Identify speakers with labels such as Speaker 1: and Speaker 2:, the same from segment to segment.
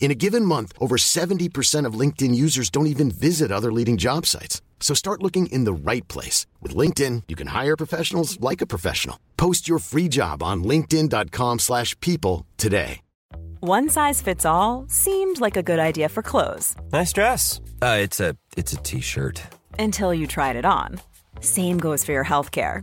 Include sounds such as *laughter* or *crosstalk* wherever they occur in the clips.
Speaker 1: In a given month, over 70% of LinkedIn users don't even visit other leading job sites. So start looking in the right place. With LinkedIn, you can hire professionals like a professional. Post your free job on linkedin.com slash people today.
Speaker 2: One size fits all seemed like a good idea for clothes
Speaker 3: Nice dress. Uh, it's a it's a t-shirt.
Speaker 2: until you tried it on. Same goes for your healthcare.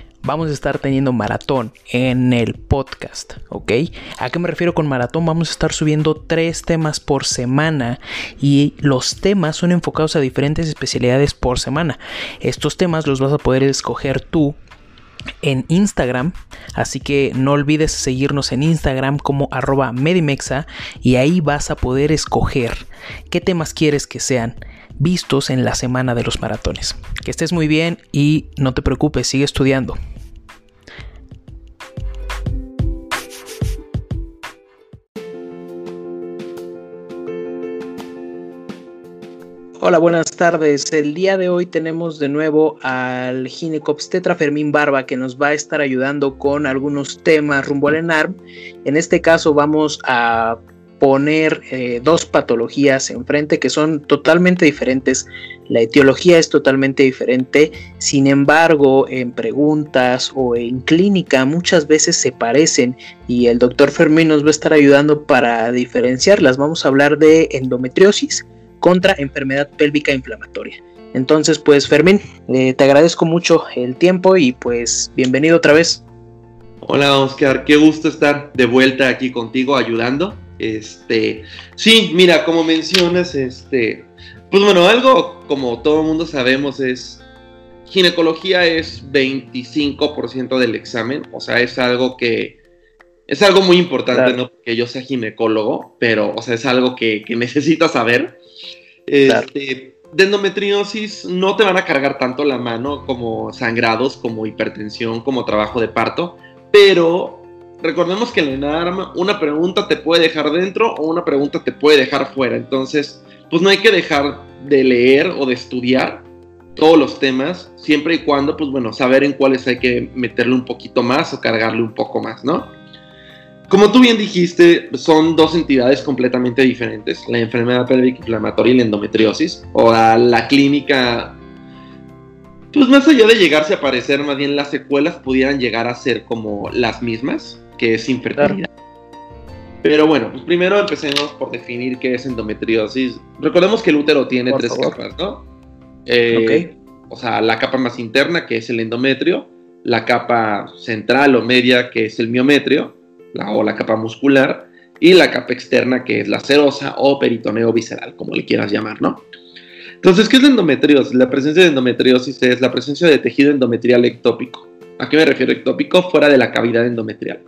Speaker 4: Vamos a estar teniendo maratón en el podcast, ¿ok? ¿A qué me refiero con maratón? Vamos a estar subiendo tres temas por semana y los temas son enfocados a diferentes especialidades por semana. Estos temas los vas a poder escoger tú en Instagram, así que no olvides seguirnos en Instagram como arroba medimexa y ahí vas a poder escoger qué temas quieres que sean vistos en la semana de los maratones. Que estés muy bien y no te preocupes, sigue estudiando. Hola, buenas tardes. El día de hoy tenemos de nuevo al ginecobstetra Fermín Barba que nos va a estar ayudando con algunos temas rumbo al ENARM. En este caso vamos a poner eh, dos patologías enfrente que son totalmente diferentes. La etiología es totalmente diferente, sin embargo, en preguntas o en clínica muchas veces se parecen y el doctor Fermín nos va a estar ayudando para diferenciarlas. Vamos a hablar de endometriosis contra enfermedad pélvica inflamatoria. Entonces, pues Fermín, eh, te agradezco mucho el tiempo y pues bienvenido otra vez.
Speaker 5: Hola Oscar, qué gusto estar de vuelta aquí contigo ayudando. Este, sí, mira, como mencionas, este, pues bueno, algo como todo mundo sabemos es ginecología es 25% del examen, o sea, es algo que es algo muy importante,
Speaker 4: Claro.
Speaker 5: no porque yo sea ginecólogo, pero, o sea, es algo que, que *laughs* necesitas saber. Este, de endometriosis no te van a cargar tanto la mano como sangrados, como hipertensión, como trabajo de parto, pero recordemos que en el ENARM una pregunta te puede dejar dentro o una pregunta te puede dejar fuera. Entonces, pues no hay que dejar de leer o de estudiar todos los temas, siempre y cuando, pues bueno, saber en cuáles hay que meterle un poquito más o cargarle un poco más, ¿no? Como tú bien dijiste, son dos entidades completamente diferentes, la enfermedad pélvica inflamatoria y la endometriosis, o a la clínica, pues más allá de llegarse a parecer, más bien las secuelas pudieran llegar a ser como las mismas, que es infertilidad. Pero bueno, pues primero empecemos por definir qué es endometriosis. Recordemos que el útero tiene
Speaker 4: Por
Speaker 5: tres
Speaker 4: favor.
Speaker 5: capas, ¿no? Eh, O sea, la capa más interna, que es el endometrio, la capa central o media, que es el miometrio, la, o la capa muscular, y la capa externa, que es la serosa o peritoneo visceral, como le quieras llamar, ¿no? Entonces, ¿qué es la endometriosis? La presencia de endometriosis es la presencia de tejido endometrial ectópico. ¿A qué me refiero ectópico? Fuera de la cavidad endometrial.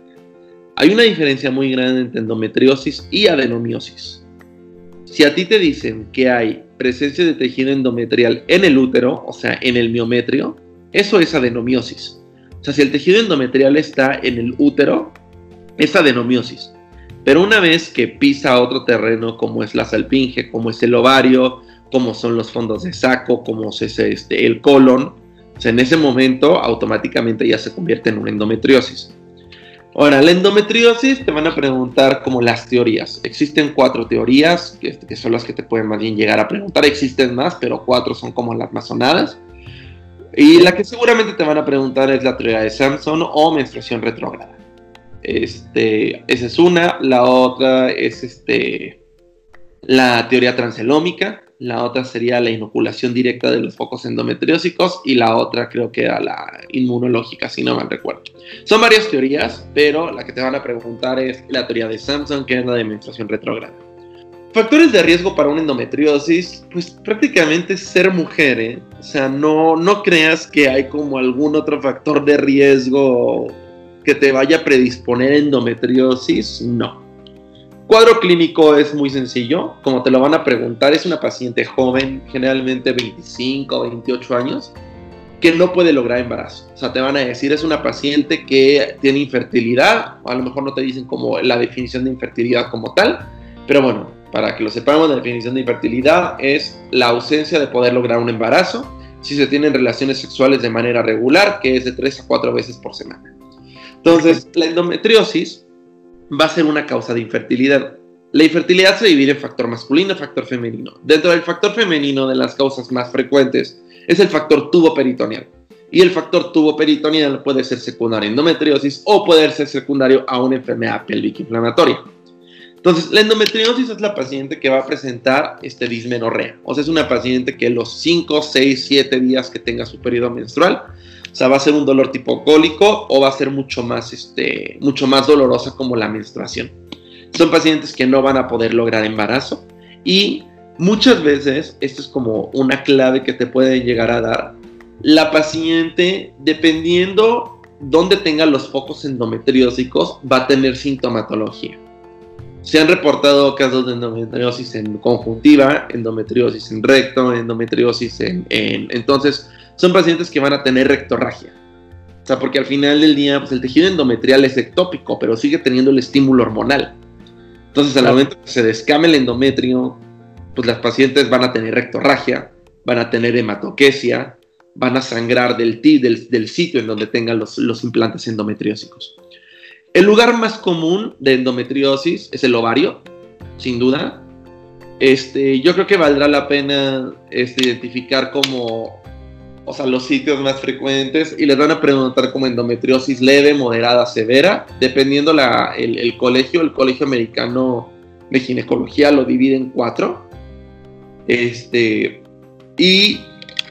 Speaker 5: Hay una diferencia muy grande entre endometriosis y adenomiosis. Si a ti te dicen que hay presencia de tejido endometrial en el útero, o sea, en el miometrio, eso es adenomiosis. O sea, si el tejido endometrial está en el útero, es adenomiosis. Pero una vez que pisa otro terreno, como es la salpinge, como es el ovario, como son los fondos de saco, como es este, el colon, en ese momento automáticamente ya se convierte en una endometriosis. Ahora, la endometriosis te van a preguntar como las teorías. Existen cuatro teorías, que, que, son las que te pueden más bien llegar a preguntar. Existen más, pero cuatro son como las más sonadas. Y la que seguramente te van a preguntar es la teoría de Samson o menstruación retrógrada. Este, esa es una. La otra es este, la teoría transelómica, la otra sería la inoculación directa de los focos endometriósicos y la otra creo que era la inmunológica, si no mal recuerdo. Son varias teorías, pero la que te van a preguntar es la teoría de Samson, que es la de menstruación retrógrada. Factores de riesgo para una endometriosis, pues prácticamente ser mujer, ¿eh? O sea, no, no creas que hay como algún otro factor de riesgo que te vaya a predisponer endometriosis, no. Cuadro clínico es muy sencillo, como te lo van a preguntar, es una paciente joven, generalmente 25 o 28 años, que no puede lograr embarazo. O sea, te van a decir, es una paciente que tiene infertilidad, a lo mejor no te dicen como la definición de infertilidad como tal, pero bueno, para que lo sepamos, la definición de infertilidad es la ausencia de poder lograr un embarazo si se tienen relaciones sexuales de manera regular, que es de 3 a 4 veces por semana. Entonces, la endometriosis va a ser una causa de infertilidad. La infertilidad se divide en factor masculino y factor femenino. Dentro del factor femenino de las causas más frecuentes es el factor tubo peritoneal. Y el factor tubo peritoneal puede ser secundario a endometriosis o puede ser secundario a una enfermedad pélvica inflamatoria. Entonces, la endometriosis es la paciente que va a presentar este dismenorrea. O sea, es una paciente que los 5, 6, 7 días que tenga su periodo menstrual o sea, va a ser un dolor tipo cólico o va a ser mucho más, este, mucho más dolorosa como la menstruación. Son pacientes que no van a poder lograr embarazo y muchas veces, esto es como una clave que te puede llegar a dar, la paciente, dependiendo dónde tenga los focos endometriósicos, va a tener sintomatología. Se han reportado casos de endometriosis en conjuntiva, endometriosis en recto, endometriosis en, en entonces son pacientes que van a tener rectorragia. O sea, porque al final del día, pues el tejido endometrial es ectópico, pero sigue teniendo el estímulo hormonal. Entonces, al momento que se descame el endometrio, pues las pacientes van a tener rectorragia, van a tener hematoquesia, van a sangrar del, del, del sitio en donde tengan los, los implantes endometriósicos. El lugar más común de endometriosis es el ovario, sin duda. Este, yo creo que valdrá la pena este, identificar como o sea, los sitios más frecuentes y les van a preguntar como endometriosis leve, moderada, severa, dependiendo la, el, colegio, el colegio americano de ginecología lo divide en cuatro. Este, y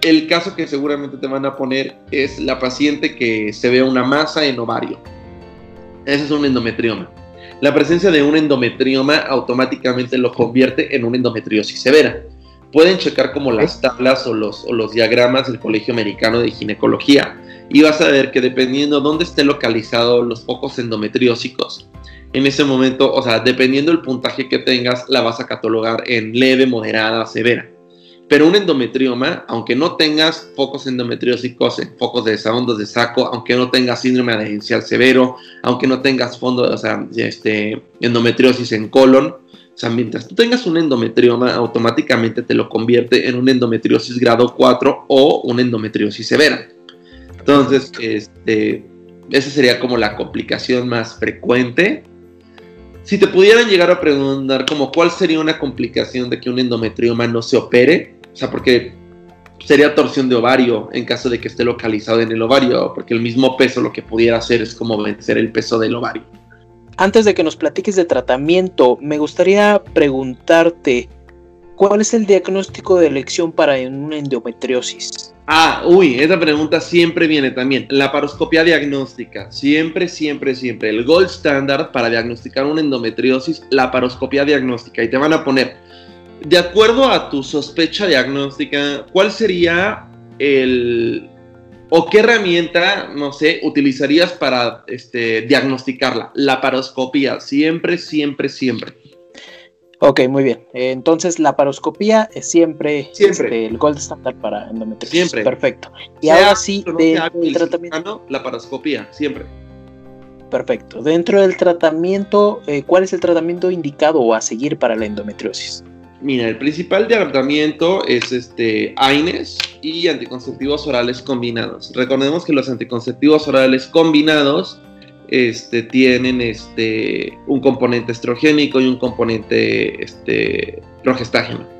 Speaker 5: el caso que seguramente te van a poner es la paciente que se ve una masa en ovario. Ese es un endometrioma. La presencia de un endometrioma automáticamente lo convierte en una endometriosis severa pueden checar como las tablas o los, o los diagramas del Colegio Americano de Ginecología y vas a ver que dependiendo dónde esté localizado los focos endometriósicos, en ese momento, o sea, dependiendo del puntaje que tengas, la vas a catalogar en leve, moderada, severa. Pero un endometrioma, aunque no tengas focos endometriósicos en focos de desahondos de saco, aunque no tengas síndrome adherencial severo, aunque no tengas fondo, o sea, este, endometriosis en colon, o sea, mientras tú tengas un endometrioma, automáticamente te lo convierte en una endometriosis grado 4 o una endometriosis severa. Entonces, este, esa sería como la complicación más frecuente. Si te pudieran llegar a preguntar como cuál sería una complicación de que un endometrioma no se opere, o sea, porque sería torsión de ovario en caso de que esté localizado en el ovario, porque el mismo peso lo que pudiera hacer es como vencer el peso del ovario.
Speaker 4: Antes de que nos platiques de tratamiento, me gustaría preguntarte, ¿cuál es el diagnóstico de elección para una endometriosis?
Speaker 5: Ah, uy, esa pregunta siempre viene también. La paroscopia diagnóstica, siempre, siempre, siempre. El gold standard para diagnosticar una endometriosis, la paroscopia diagnóstica. Y te van a poner, de acuerdo a tu sospecha diagnóstica, ¿cuál sería el, ¿O qué herramienta, no sé, utilizarías para este, diagnosticarla? La paroscopía, siempre, siempre, siempre.
Speaker 4: Ok, muy bien. Entonces la paroscopía es siempre,
Speaker 5: Siempre.
Speaker 4: este, el gold standard para endometriosis.
Speaker 5: Siempre.
Speaker 4: Perfecto. Y
Speaker 5: Sea
Speaker 4: ahora sí,
Speaker 5: no
Speaker 4: de-
Speaker 5: hábil
Speaker 4: tratamiento.
Speaker 5: la paroscopía, siempre.
Speaker 4: Perfecto. Dentro del tratamiento, eh, ¿cuál es el tratamiento indicado o a seguir para la endometriosis?
Speaker 5: Mira, el principal tratamiento es este AINES y anticonceptivos orales combinados. Recordemos que los anticonceptivos orales combinados este, tienen este, un componente estrogénico y un componente este, progestágeno.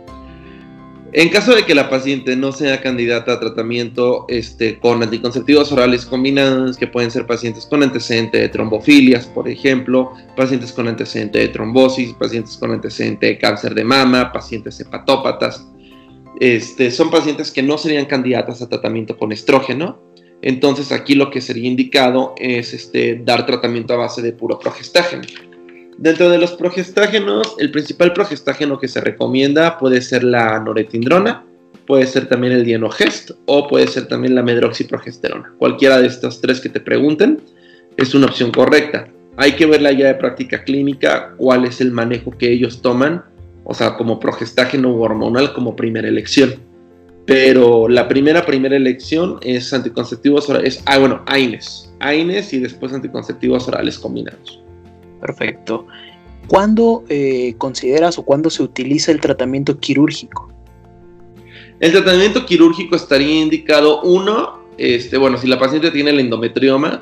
Speaker 5: En caso de que la paciente no sea candidata a tratamiento este, con anticonceptivos orales combinados, que pueden ser pacientes con antecedente de trombofilias, por ejemplo, pacientes con antecedente de trombosis, pacientes con antecedente de cáncer de mama, pacientes hepatópatas, este, son pacientes que no serían candidatas a tratamiento con estrógeno. Entonces aquí lo que sería indicado es este, dar tratamiento a base de puro progestágeno. Dentro de los progestágenos, el principal progestágeno que se recomienda puede ser la noretindrona, puede ser también el dienogest o puede ser también la medroxiprogesterona. Cualquiera de estas tres que te pregunten es una opción correcta. Hay que ver la guía de práctica clínica, cuál es el manejo que ellos toman, o sea, como progestágeno hormonal como primera elección. Pero la primera, primera elección es anticonceptivos orales, ah, bueno, AINES, AINES y después anticonceptivos orales combinados.
Speaker 4: Perfecto. ¿Cuándo eh, consideras o cuándo se utiliza el tratamiento quirúrgico?
Speaker 5: El tratamiento quirúrgico estaría indicado, uno, este, bueno, si la paciente tiene el endometrioma,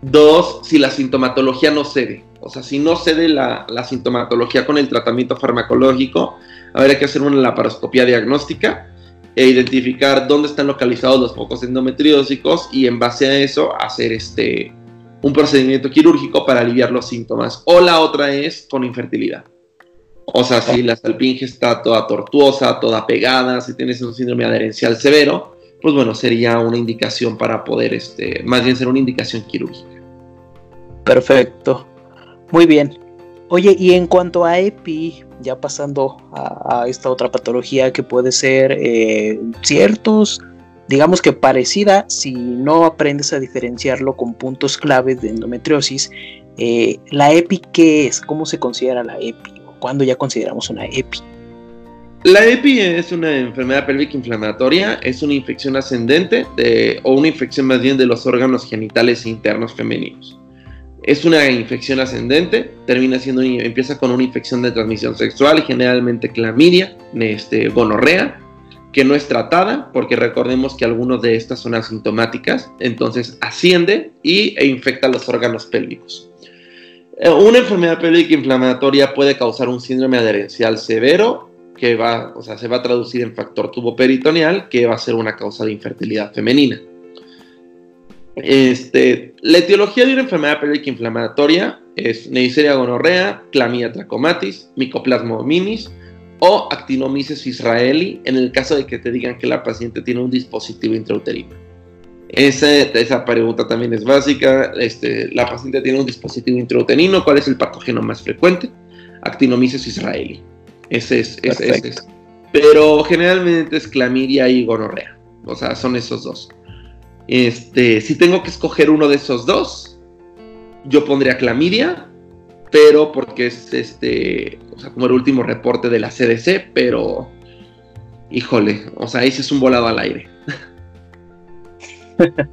Speaker 5: dos, si la sintomatología no cede. O sea, si no cede la, la sintomatología con el tratamiento farmacológico, habría que hacer una laparoscopía diagnóstica e identificar dónde están localizados los focos endometriósicos y en base a eso hacer este, un procedimiento quirúrgico para aliviar los síntomas. O la otra es con infertilidad. O sea, si la salpinge está toda tortuosa, toda pegada, si tienes un síndrome adherencial severo, pues bueno, sería una indicación para poder, este, más bien ser una indicación quirúrgica.
Speaker 4: Perfecto. Muy bien. Oye, y en cuanto a EPI, ya pasando a, esta otra patología que puede ser eh, ciertos, digamos que parecida, si no aprendes a diferenciarlo con puntos claves de endometriosis, eh, la EPI, ¿qué es? ¿Cómo se considera la EPI? ¿O ¿Cuándo ya consideramos una EPI?
Speaker 5: La EPI es una enfermedad pélvica inflamatoria, es una infección ascendente de- o una infección más bien de los órganos genitales internos femeninos. Es una infección ascendente, termina siendo, empieza con una infección de transmisión sexual, generalmente clamidia, este, gonorrea, que no es tratada, porque recordemos que algunas de estas son asintomáticas, entonces asciende y, e infecta los órganos pélvicos. Eh, Una enfermedad pélvica inflamatoria puede causar un síndrome adherencial severo, que va, o sea, se va a traducir en factor tuboperitoneal, que va a ser una causa de infertilidad femenina. Este, la etiología de una enfermedad pélvica inflamatoria es Neisseria gonorrea, Clamidia trachomatis, Mycoplasma hominis o Actinomyces israeli en el caso de que te digan que la paciente tiene un dispositivo intrauterino. Esa, esa pregunta también es básica. Este, la paciente tiene un dispositivo intrauterino. ¿Cuál es el patógeno más frecuente? Actinomyces israeli. Ese es, ese, es. Pero generalmente es clamidia y gonorrea. O sea, son esos dos. Este, si tengo que escoger uno de esos dos, yo pondría clamidia, pero porque es este, o sea, como el último reporte de la CDC, pero híjole, o sea, ese es un volado al aire. *laughs*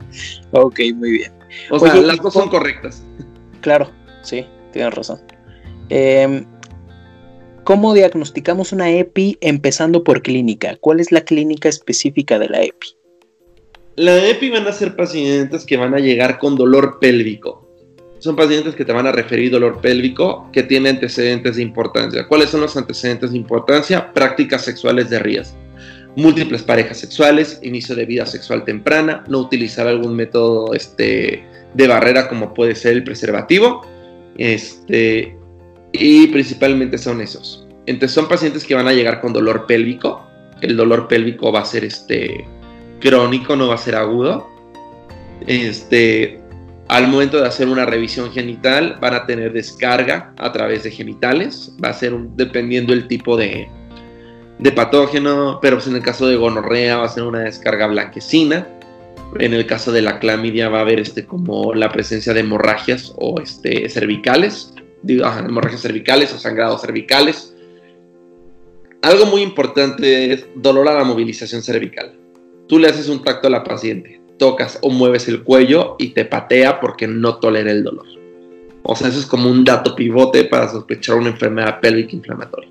Speaker 4: Ok, muy bien.
Speaker 5: O sea,
Speaker 4: Oye,
Speaker 5: las
Speaker 4: ¿y
Speaker 5: dos son correctas.
Speaker 4: Claro, sí, tienes razón. Em, ¿Cómo diagnosticamos una EPI empezando por clínica? ¿Cuál es la clínica específica de la EPI?
Speaker 5: La EPI van a ser pacientes que van a llegar con dolor pélvico. Son pacientes que te van a referir dolor pélvico que tiene antecedentes de importancia. ¿Cuáles son los antecedentes de importancia? Prácticas sexuales de riesgo. Múltiples parejas sexuales, inicio de vida sexual temprana, no utilizar algún método este, de barrera como puede ser el preservativo. Este, y principalmente son esos. Entonces son pacientes que van a llegar con dolor pélvico. El dolor pélvico va a ser este, crónico, no va a ser agudo. Este, al momento de hacer una revisión genital, van a tener descarga a través de genitales. Va a ser dependiendo el tipo de, de patógeno, pero pues en el caso de gonorrea va a ser una descarga blanquecina. En el caso de la clamidia va a haber este, como la presencia de hemorragias o este, cervicales, digo, hemorragias cervicales o sangrados cervicales. algo muy importante es dolor a la movilización cervical. Tú le haces un tacto a la paciente, tocas o mueves el cuello y te patea porque no tolera el dolor. O sea, eso es como un dato pivote para sospechar una enfermedad pélvica inflamatoria.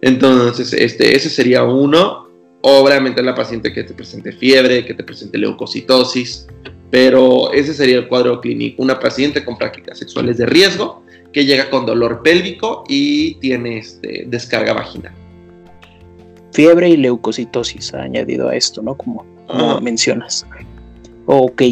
Speaker 5: Entonces, este, ese sería uno. Obviamente la paciente que te presente fiebre, que te presente leucocitosis, pero ese sería el cuadro clínico. Una paciente con prácticas sexuales de riesgo que llega con dolor pélvico y tiene este, descarga vaginal.
Speaker 4: Fiebre y leucocitosis ha añadido a esto, ¿no? Como, mencionas. Ok.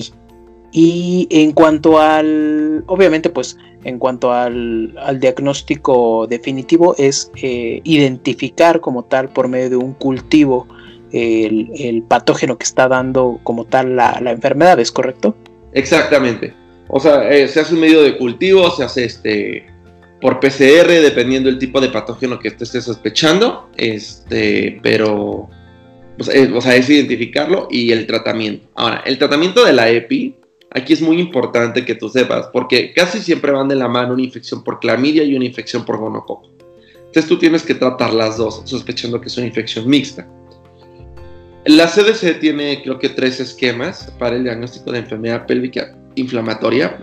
Speaker 4: Y en cuanto al, obviamente, pues en cuanto al, diagnóstico definitivo es eh, identificar como tal por medio de un cultivo el, patógeno que está dando como tal la, enfermedad, ¿es correcto?
Speaker 5: Exactamente. O sea, eh, se hace un medio de cultivo, se hace este por PCR, dependiendo del tipo de patógeno que estés sospechando, este, pero, pues, o sea, es identificarlo y el tratamiento. Ahora, el tratamiento de la EPI, aquí es muy importante que tú sepas, porque casi siempre van de la mano una infección por clamidia y una infección por gonococo. Entonces tú tienes que tratar las dos, sospechando que es una infección mixta. La CDC tiene creo que tres esquemas para el diagnóstico de enfermedad pélvica inflamatoria.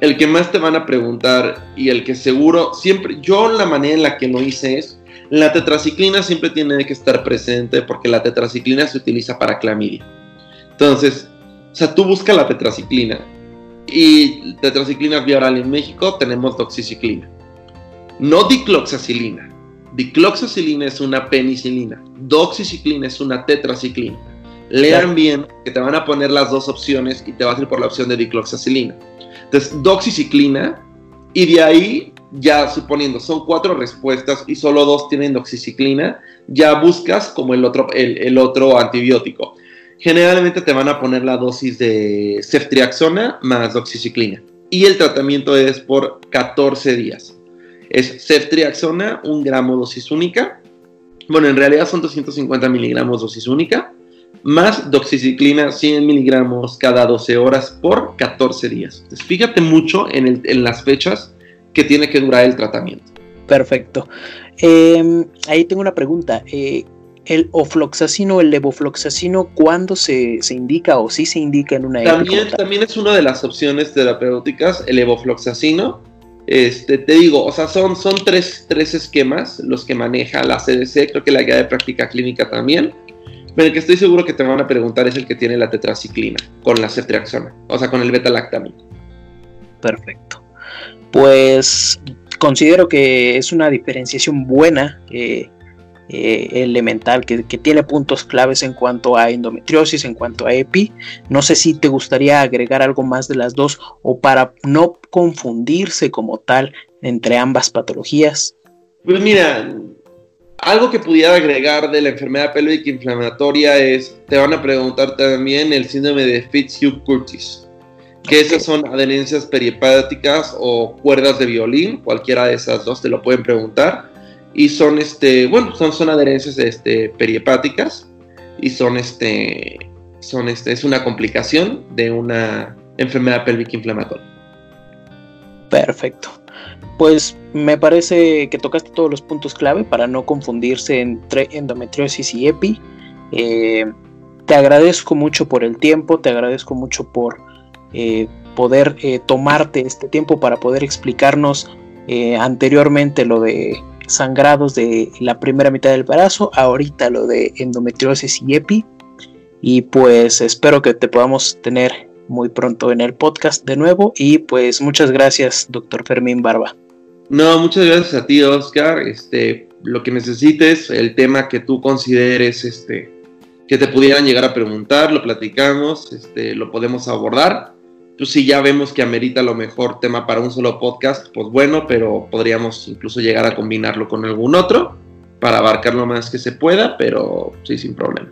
Speaker 5: el que más te van a preguntar y el que seguro siempre, yo la manera en la que lo hice es, la tetraciclina siempre tiene que estar presente porque la tetraciclina se utiliza para clamidia. Entonces, o sea, tú buscas la tetraciclina y tetraciclina vía oral en México tenemos doxiciclina. No dicloxacilina. Dicloxacilina es una penicilina. Doxiciclina es una tetraciclina. Lean bien que te van a poner las dos opciones y te vas a ir por la opción de dicloxacilina. Entonces, doxiciclina y de ahí ya suponiendo son cuatro respuestas y solo dos tienen doxiciclina, ya buscas como el otro, el, otro antibiótico. Generalmente te van a poner la dosis de ceftriaxona más doxiciclina y el tratamiento es por 14 días es ceftriaxona, un gramo dosis única. Bueno, en realidad son 250 miligramos dosis única, más doxiciclina 100 miligramos cada 12 horas por 14 días. Fíjate mucho en, las fechas que tiene que durar el tratamiento.
Speaker 4: Perfecto. Em, ahí tengo una pregunta. Eh, ¿El ofloxacino, el levofloxacino, cuándo se, indica o si se indica en una
Speaker 5: también, también es una de las opciones terapéuticas, el levofloxacino. Este, te digo, o sea, son, son tres, esquemas los que maneja la CDC, creo que la guía de práctica clínica también, pero el que estoy seguro que te van a preguntar es el que tiene la tetraciclina con la ceftriaxona, o sea, con el beta-lactamina.
Speaker 4: Perfecto. Pues considero que es una diferenciación buena eh, eh, elemental que, tiene puntos claves en cuanto a endometriosis, en cuanto a EPI. No sé si te gustaría agregar algo más de las dos o para no confundirse como tal entre ambas patologías.
Speaker 5: Pues mira, algo que pudiera agregar de la enfermedad pélvica inflamatoria es, te van a preguntar también el síndrome de Fitzhugh-Curtis, que esas son adherencias perihepáticas o cuerdas de violín, cualquiera de esas dos te lo pueden preguntar y son este, bueno, son, son adherencias este, periepáticas y son este, son este, es una complicación de una enfermedad pélvica inflamatoria.
Speaker 4: Perfecto. Pues me parece que tocaste todos los puntos clave para no confundirse entre endometriosis y EPI. Eh, te agradezco mucho por el tiempo, te agradezco mucho por eh, poder eh, tomarte este tiempo para poder explicarnos anteriormente lo de sangrados de la primera mitad del embarazo, ahorita lo de endometriosis y EPI. Y pues espero que te podamos tener muy pronto en el podcast de nuevo. Y pues muchas gracias, doctor Fermín Barba.
Speaker 5: No, muchas gracias a ti, Oscar. Este, lo que necesites, el tema que tú consideres, este, que te pudieran llegar a preguntar, lo platicamos, este, lo podemos abordar pues si ya vemos que amerita lo mejor tema para un solo podcast, pues bueno, pero podríamos incluso llegar a combinarlo con algún otro para abarcar lo más que se pueda, pero sí, sin problema.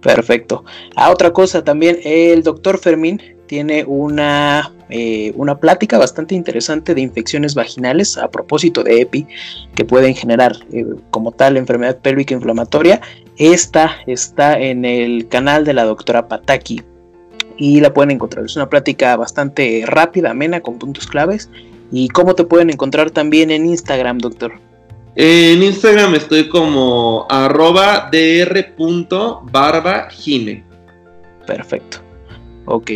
Speaker 4: Perfecto. Ah, otra cosa también, el doctor Fermín tiene una, eh, una plática bastante interesante de infecciones vaginales a propósito de EPI que pueden generar eh, como tal enfermedad pélvica inflamatoria. Esta está en el canal de la doctora Pataki y la pueden encontrar. Es una plática bastante rápida, amena, con puntos claves. ¿Y cómo te pueden encontrar también en Instagram, doctor?
Speaker 5: En Instagram estoy como arroba dr.barbagine.
Speaker 4: Perfecto. Ok.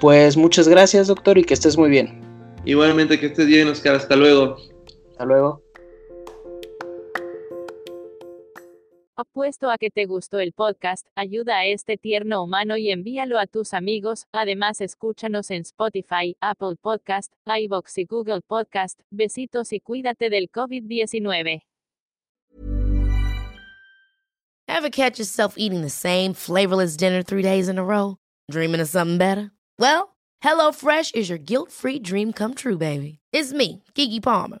Speaker 4: Pues muchas gracias, doctor, y que estés muy bien.
Speaker 5: Igualmente que estés bien, Oscar. Hasta luego.
Speaker 4: Hasta luego.
Speaker 6: Apuesto a que te gustó el podcast, ayuda a este tierno humano y envíalo a tus amigos. Además, escúchanos en Spotify, Apple Podcast, iBox y Google Podcast. Besitos y cuídate del COVID-19.
Speaker 7: Ever catch yourself eating the same flavorless dinner three days in a row? Dreaming of something better? Well, HelloFresh is your guilt-free dream come true, baby. It's me, Kiki Palmer.